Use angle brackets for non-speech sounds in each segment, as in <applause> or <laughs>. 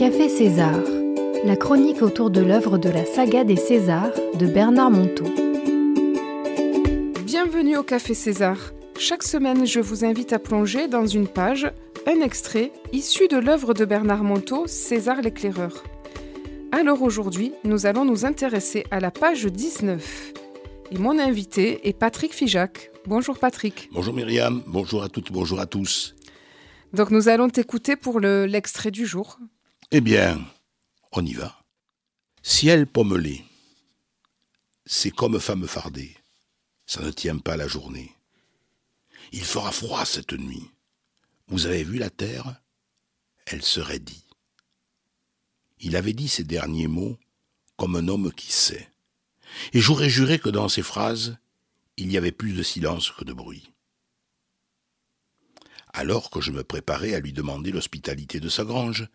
Café César, la chronique autour de l'œuvre de la saga des Césars de Bernard Monteau. Bienvenue au Café César. Chaque semaine, je vous invite à plonger dans une page, un extrait issu de l'œuvre de Bernard Monteau, César l'éclaireur. Alors aujourd'hui, nous allons nous intéresser à la page 19. Et mon invité est Patrick Figeac. Bonjour Patrick. Bonjour Myriam, bonjour à toutes, bonjour à tous. Donc nous allons t'écouter pour le- l'extrait du jour. Eh bien, on y va. Ciel pommelé, c'est comme femme fardée, ça ne tient pas la journée. Il fera froid cette nuit. Vous avez vu la terre? Elle se raidit. Il avait dit ces derniers mots comme un homme qui sait. Et j'aurais juré que dans ces phrases, il y avait plus de silence que de bruit. Alors que je me préparais à lui demander l'hospitalité de sa grange,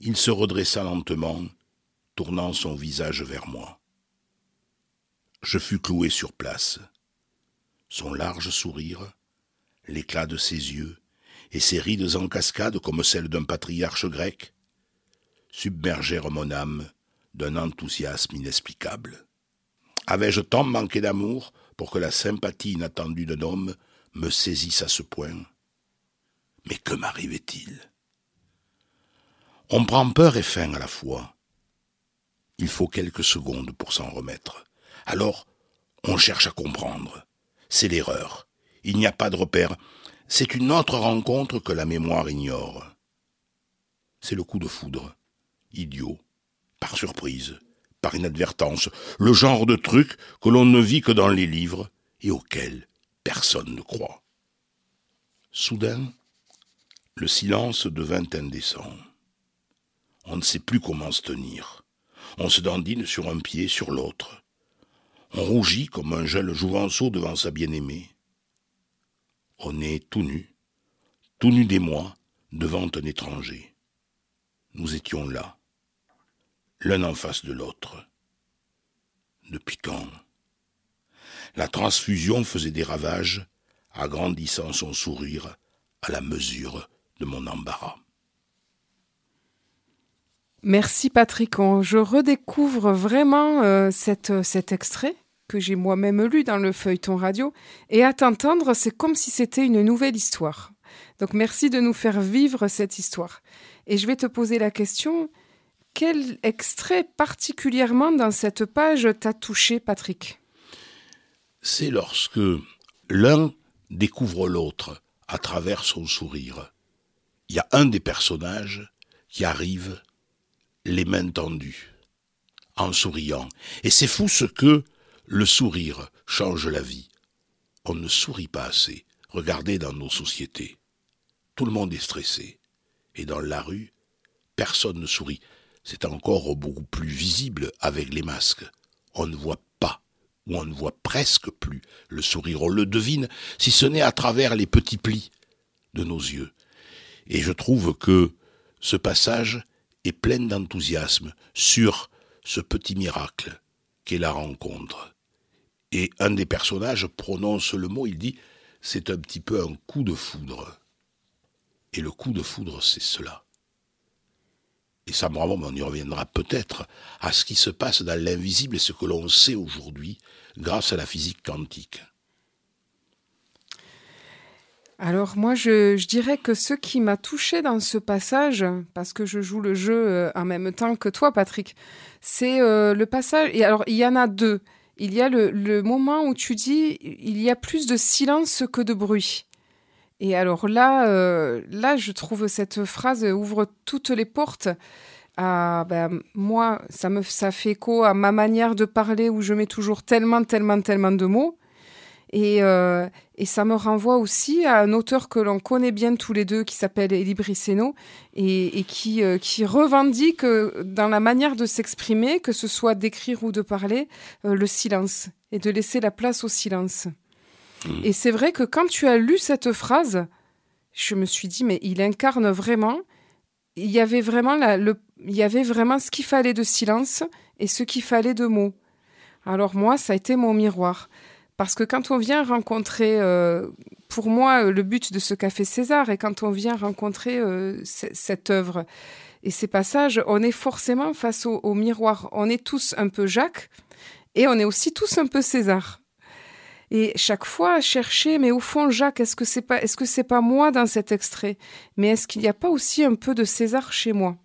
il se redressa lentement, tournant son visage vers moi. Je fus cloué sur place. Son large sourire, l'éclat de ses yeux et ses rides en cascade comme celles d'un patriarche grec submergèrent mon âme d'un enthousiasme inexplicable. Avais-je tant manqué d'amour pour que la sympathie inattendue d'un homme me saisisse à ce point? Mais que m'arrivait-il? On prend peur et faim à la fois. Il faut quelques secondes pour s'en remettre. Alors, on cherche à comprendre. C'est l'erreur. Il n'y a pas de repère. C'est une autre rencontre que la mémoire ignore. C'est le coup de foudre. Idiot. Par surprise. Par inadvertance. Le genre de truc que l'on ne vit que dans les livres et auquel personne ne croit. Soudain, le silence devint indécent. On ne sait plus comment se tenir. On se dandine sur un pied, sur l'autre. On rougit comme un jeune jouvenceau devant sa bien-aimée. On est tout nu, tout nu d'émoi, devant un étranger. Nous étions là, l'un en face de l'autre. Depuis quand? La transfusion faisait des ravages, agrandissant son sourire à la mesure de mon embarras. Merci Patrick. Je redécouvre vraiment euh, cette, cet extrait que j'ai moi-même lu dans le feuilleton radio. Et à t'entendre, c'est comme si c'était une nouvelle histoire. Donc merci de nous faire vivre cette histoire. Et je vais te poser la question, quel extrait particulièrement dans cette page t'a touché Patrick? C'est lorsque l'un découvre l'autre à travers son sourire. Il y a un des personnages qui arrive les mains tendues, en souriant. Et c'est fou ce que le sourire change la vie. On ne sourit pas assez. Regardez dans nos sociétés. Tout le monde est stressé. Et dans la rue, personne ne sourit. C'est encore beaucoup plus visible avec les masques. On ne voit pas, ou on ne voit presque plus le sourire. On le devine, si ce n'est à travers les petits plis de nos yeux. Et je trouve que ce passage est plein d'enthousiasme sur ce petit miracle qu'est la rencontre. Et un des personnages prononce le mot, il dit, c'est un petit peu un coup de foudre. Et le coup de foudre, c'est cela. Et ça me on y reviendra peut-être, à ce qui se passe dans l'invisible et ce que l'on sait aujourd'hui grâce à la physique quantique. Alors moi, je, dirais que ce qui m'a touché dans ce passage, parce que je joue le jeu euh, en même temps que toi, Patrick, c'est euh, le passage. Et alors, il y en a deux. Il y a le, le moment où tu dis il y a plus de silence que de bruit. Et alors là, euh, là, je trouve cette phrase ouvre toutes les portes. À, ben, moi, ça me ça fait écho à ma manière de parler où je mets toujours tellement, tellement, tellement de mots. Et, euh, et ça me renvoie aussi à un auteur que l'on connaît bien tous les deux, qui s'appelle Elie Brisseno, et, et qui, euh, qui revendique euh, dans la manière de s'exprimer, que ce soit d'écrire ou de parler, euh, le silence, et de laisser la place au silence. Et c'est vrai que quand tu as lu cette phrase, je me suis dit, mais il incarne vraiment, il y avait vraiment, la, le, il y avait vraiment ce qu'il fallait de silence et ce qu'il fallait de mots. Alors moi, ça a été mon miroir Parce que quand on vient rencontrer, euh, pour moi, le but de ce café César, et quand on vient rencontrer euh, cette œuvre et ces passages, on est forcément face au, au, miroir. On est tous un peu Jacques et on est aussi tous un peu César. Et chaque fois chercher, mais au fond, Jacques, est-ce que c'est pas, est-ce que c'est pas moi dans cet extrait? Mais est-ce qu'il n'y a pas aussi un peu de César chez moi?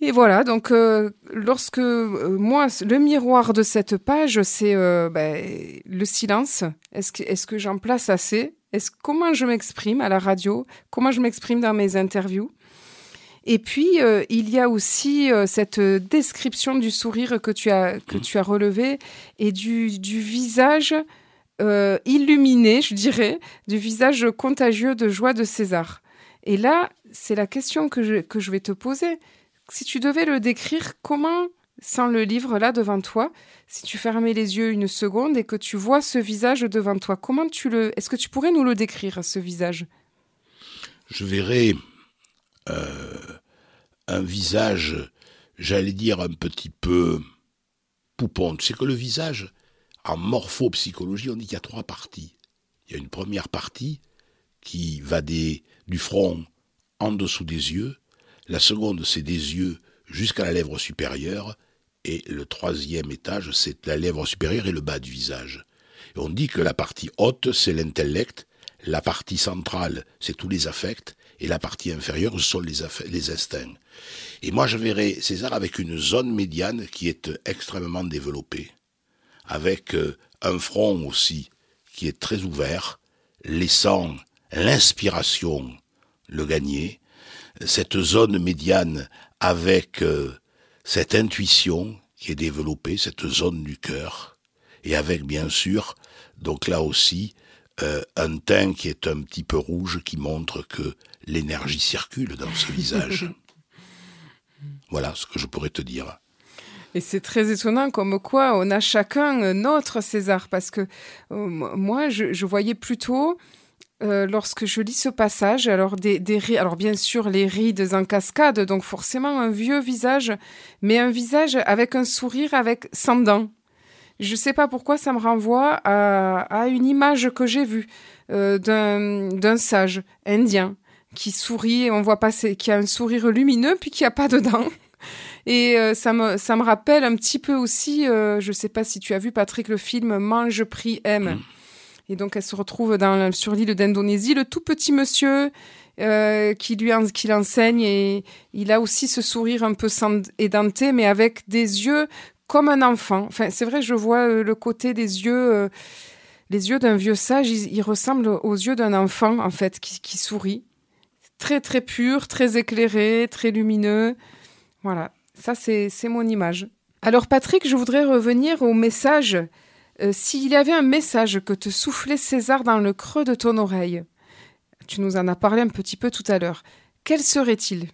Et voilà, donc euh, lorsque euh, moi, le miroir de cette page, c'est euh, ben, le silence. Est-ce que, est-ce que j'en place assez? Est-ce comment je m'exprime à la radio? Comment je m'exprime dans mes interviews? Et puis il y a aussi cette description du sourire que tu as que tu as relevé et du, du visage illuminé, je dirais, du visage contagieux de joie de César. Et là, c'est la question que je, que je vais te poser si tu devais le décrire, comment, sans le livre là devant toi, si tu fermais les yeux une seconde et que tu vois ce visage devant toi, comment tu le, est-ce que tu pourrais nous le décrire ce visage? Je verrais euh, un visage, j'allais dire un petit peu poupon. Tu sais que le visage, en morphopsychologie, on dit qu'il y a trois parties. Il y a une première partie qui va du front en dessous des yeux, la seconde, c'est des yeux jusqu'à la lèvre supérieure. Et le troisième étage, c'est la lèvre supérieure et le bas du visage. On dit que la partie haute, c'est l'intellect, la partie centrale, c'est tous les affects, et la partie inférieure, ce sont les, les instincts. Et moi, je verrais César avec une zone médiane qui est extrêmement développée, avec euh, un front aussi qui est très ouvert, laissant l'inspiration le gagner, cette zone médiane avec euh, cette intuition qui est développée, cette zone du cœur, et avec bien sûr, donc là aussi, euh, un teint qui est un petit peu rouge qui montre que l'énergie circule dans ce visage. <laughs> Voilà ce que je pourrais te dire. Et c'est très étonnant comme quoi on a chacun notre César, parce que euh, moi, je, je, voyais plutôt euh, lorsque je lis ce passage, alors des, des alors bien sûr les rides en cascade, donc forcément un vieux visage, mais un visage avec un sourire avec sans dents. Je sais pas pourquoi ça me renvoie à, à une image que j'ai vue euh, d'un sage indien qui sourit, on voit passer, qui a un sourire lumineux puis qui a pas de dents. <laughs> Et euh, ça me ça me rappelle un petit peu aussi, euh, je sais pas si tu as vu Patrick le film Mange, prie, aime. Mm. Et donc, elle se retrouve dans, sur l'île d'Indonésie. Le tout petit monsieur euh, qui lui qui l'enseigne et il a aussi ce sourire un peu édenté, mais avec des yeux comme un enfant. Enfin, c'est vrai, je vois euh, le côté des yeux, euh, les yeux d'un vieux sage. Ils, ressemblent aux yeux d'un enfant en fait qui, qui sourit. Très très pur, très éclairé, très lumineux. Voilà, ça c'est mon image. Alors Patrick, je voudrais revenir au message euh, s'il y avait un message que te soufflait César dans le creux de ton oreille, tu nous en as parlé un petit peu tout à l'heure, quel serait-il?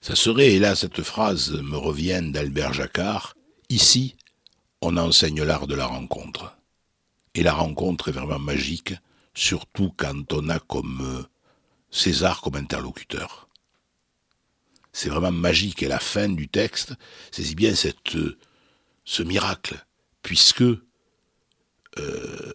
Ça serait, et là cette phrase me revient d'Albert Jacquard, ici, on enseigne l'art de la rencontre. Et la rencontre est vraiment magique, surtout quand on a comme euh, César comme interlocuteur. C'est vraiment magique. Et la fin du texte, c'est bien cette, euh, ce miracle, puisque euh,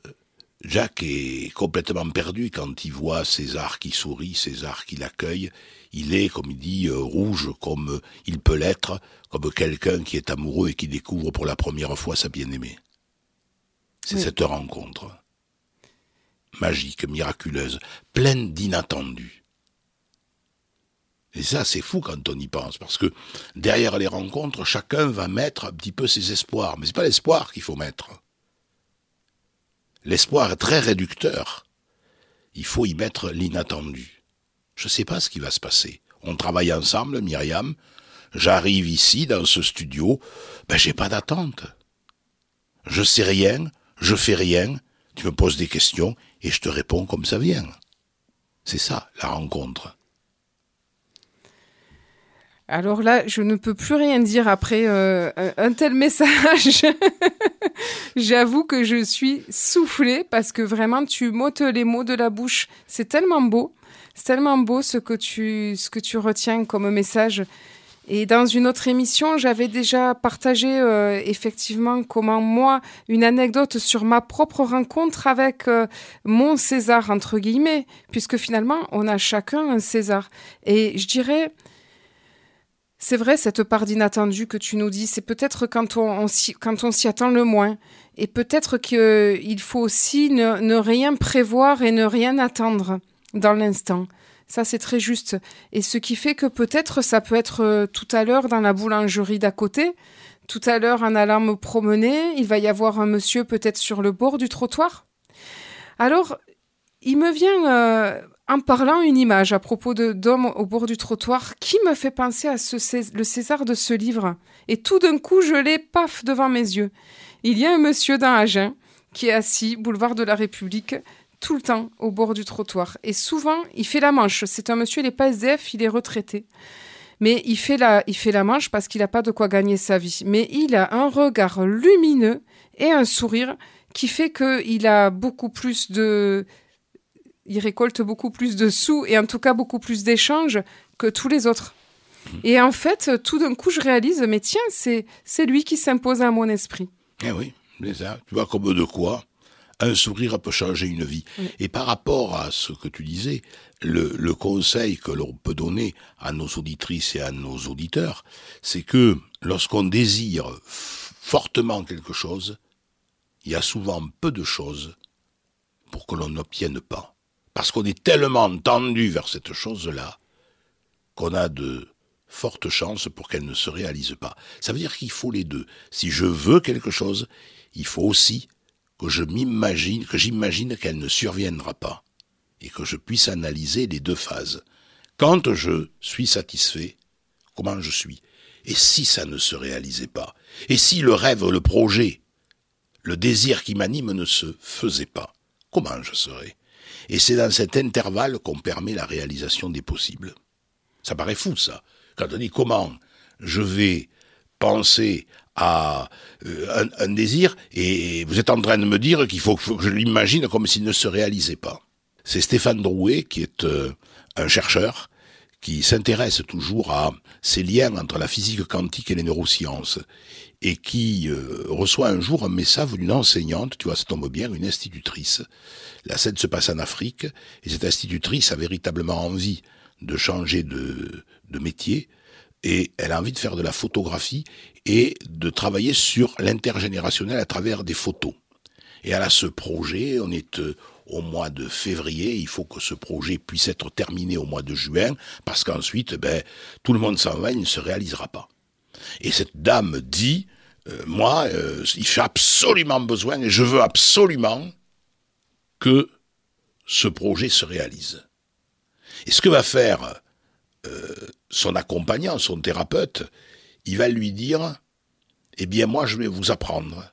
Jack est complètement perdu quand il voit César qui sourit, César qui l'accueille. Il est, comme il dit, euh, rouge comme il peut l'être, comme quelqu'un qui est amoureux et qui découvre pour la première fois sa bien-aimée. C'est cette rencontre. Magique, miraculeuse, pleine d'inattendus. Et ça, c'est fou quand on y pense, parce que derrière les rencontres, chacun va mettre un petit peu ses espoirs. Mais c'est pas l'espoir qu'il faut mettre L'espoir est très réducteur. Il faut y mettre l'inattendu. Je ne sais pas ce qui va se passer. On travaille ensemble, Myriam. J'arrive ici, dans ce studio. Ben, j'ai pas d'attente. Je sais rien, je fais rien. Tu me poses des questions et je te réponds comme ça vient. C'est ça, la rencontre. Alors là, je ne peux plus rien dire après euh, un tel message. <laughs> J'avoue que je suis soufflée parce que vraiment tu m'ôtes les mots de la bouche. C'est tellement beau, c'est tellement beau ce que tu ce que tu retiens comme message. Et dans une autre émission, j'avais déjà partagé euh, effectivement comment moi, une anecdote sur ma propre rencontre avec euh, mon César, entre guillemets, puisque finalement, on a chacun un César. Et je dirais, c'est vrai, cette part d'inattendu que tu nous dis, c'est peut-être quand on, quand on s'y attend le moins. Et peut-être qu'il faut aussi ne rien prévoir et ne rien attendre dans l'instant. Ça, c'est très juste. Et ce qui fait que peut-être ça peut être euh, tout à l'heure dans la boulangerie d'à côté, tout à l'heure en allant me promener, il va y avoir un monsieur peut-être sur le bord du trottoir. Alors, il me vient euh, en parlant une image à propos de d'homme au bord du trottoir qui me fait penser à ce, le César de ce livre. Et tout d'un coup, je l'ai paf devant mes yeux. Il y a un monsieur dans Agen qui est assis, boulevard de la République, tout le temps au bord du trottoir. Et souvent, il fait la manche. C'est un monsieur, il n'est pas SDF, il est retraité. Mais il fait la, il fait la manche parce qu'il n'a pas de quoi gagner sa vie. Mais il a un regard lumineux et un sourire qui fait qu'il a beaucoup plus de... Il récolte beaucoup plus de sous et en tout cas beaucoup plus d'échanges que tous les autres. Et en fait, tout d'un coup, je réalise, mais tiens, c'est, c'est lui qui s'impose à mon esprit. Eh oui, c'est ça. Tu vois comme de quoi un sourire peut changer une vie. Et par rapport à ce que tu disais, le, conseil que l'on peut donner à nos auditrices et à nos auditeurs, c'est que lorsqu'on désire fortement quelque chose, il y a souvent peu de choses pour que l'on n'obtienne pas. Parce qu'on est tellement tendu vers cette chose-là qu'on a de fortes chances pour qu'elle ne se réalise pas. Ça veut dire qu'il faut les deux. Si je veux quelque chose, il faut aussi que je m'imagine, que j'imagine qu'elle ne surviendra pas, et que je puisse analyser les deux phases. Quand je suis satisfait, comment je suis? Et si ça ne se réalisait pas? Et si le rêve, le projet, le désir qui m'anime ne se faisait pas? Comment je serais? Et c'est dans cet intervalle qu'on permet la réalisation des possibles. Ça paraît fou, ça. Quand on dit comment je vais penser à euh, un, désir, et vous êtes en train de me dire qu'il faut, que je l'imagine comme s'il ne se réalisait pas. C'est Stéphane Drouet, qui est euh, un chercheur, qui s'intéresse toujours à ces liens entre la physique quantique et les neurosciences, et qui euh, reçoit un jour un message d'une enseignante, tu vois, ça tombe bien, une institutrice. La scène se passe en Afrique, et cette institutrice a véritablement envie de changer de, de métier, et elle a envie de faire de la photographie et de travailler sur l'intergénérationnel à travers des photos. Et elle a ce projet, on est euh, au mois de février, il faut que ce projet puisse être terminé au mois de juin, parce qu'ensuite, ben, tout le monde s'en va, il ne se réalisera pas. Et cette dame dit, euh, moi, euh, j'ai absolument besoin, et je veux absolument que ce projet se réalise. Et ce que va faire euh, son accompagnant, son thérapeute, il va lui dire, eh bien moi je vais vous apprendre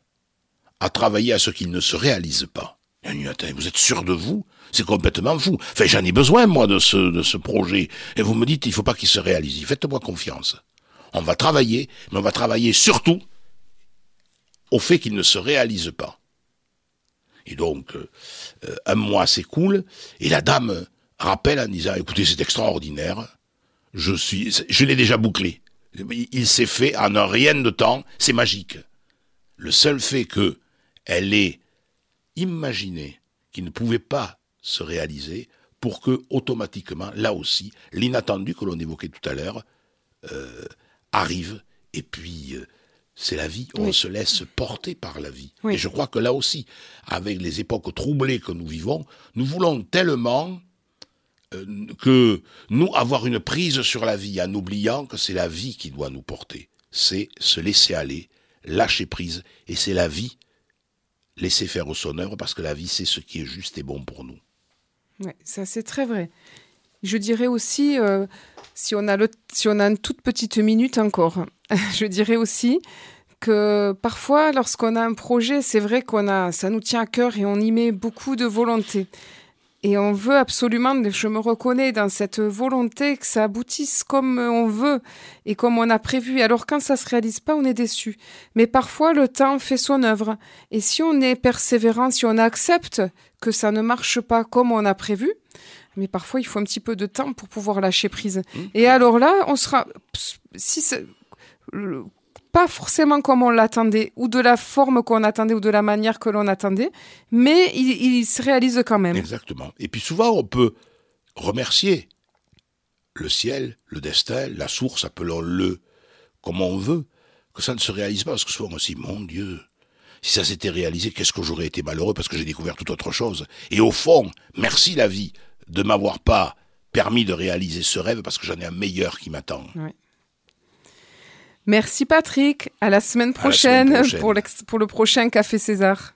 à travailler à ce qu'il ne se réalise pas. Vous êtes sûr de vous? C'est complètement fou. Enfin, j'en ai besoin, moi, de ce, de ce projet. Et vous me dites, il ne faut pas qu'il se réalise. Faites-moi confiance. On va travailler, mais on va travailler surtout au fait qu'il ne se réalise pas. Et donc, euh, un mois s'écoule, et la dame rappelle en disant, écoutez, c'est extraordinaire, je suis, je l'ai déjà bouclé. Il s'est fait en un rien de temps, c'est magique. Le seul fait que elle ait imaginé qu'il ne pouvait pas se réaliser pour que automatiquement, là aussi, l'inattendu que l'on évoquait tout à l'heure euh, arrive. Et puis, euh, c'est la vie. On se laisse porter par la vie. Et je crois que là aussi, avec les époques troublées que nous vivons, nous voulons tellement euh, que nous avoir une prise sur la vie en oubliant que c'est la vie qui doit nous porter. C'est se laisser aller, lâcher prise, et c'est la vie laisser faire au sonneur parce que la vie c'est ce qui est juste et bon pour nous. Oui, ça c'est très vrai. Je dirais aussi, euh, si, on a le, si on a une toute petite minute encore, <laughs> je dirais aussi que parfois lorsqu'on a un projet, c'est vrai qu'on a, ça nous tient à cœur et on y met beaucoup de volonté. Et on veut absolument, je me reconnais dans cette volonté que ça aboutisse comme on veut et comme on a prévu. Alors quand ça se réalise pas, on est déçu. Mais parfois, le temps fait son œuvre. Et si on est persévérant, si on accepte que ça ne marche pas comme on a prévu, mais parfois il faut un petit peu de temps pour pouvoir lâcher prise. Mmh. Et alors là, on sera si pas forcément comme on l'attendait, ou de la forme qu'on attendait, ou de la manière que l'on attendait, mais il, se réalise quand même. Exactement. Et puis souvent, on peut remercier le ciel, le destin, la source, appelons-le comme on veut, que ça ne se réalise pas, parce que souvent aussi, mon Dieu, si ça s'était réalisé, qu'est-ce que j'aurais été malheureux parce que j'ai découvert toute autre chose. Et au fond, merci la vie de m'avoir pas permis de réaliser ce rêve parce que j'en ai un meilleur qui m'attend. Merci Patrick. À la semaine prochaine, Pour, pour le prochain Café César.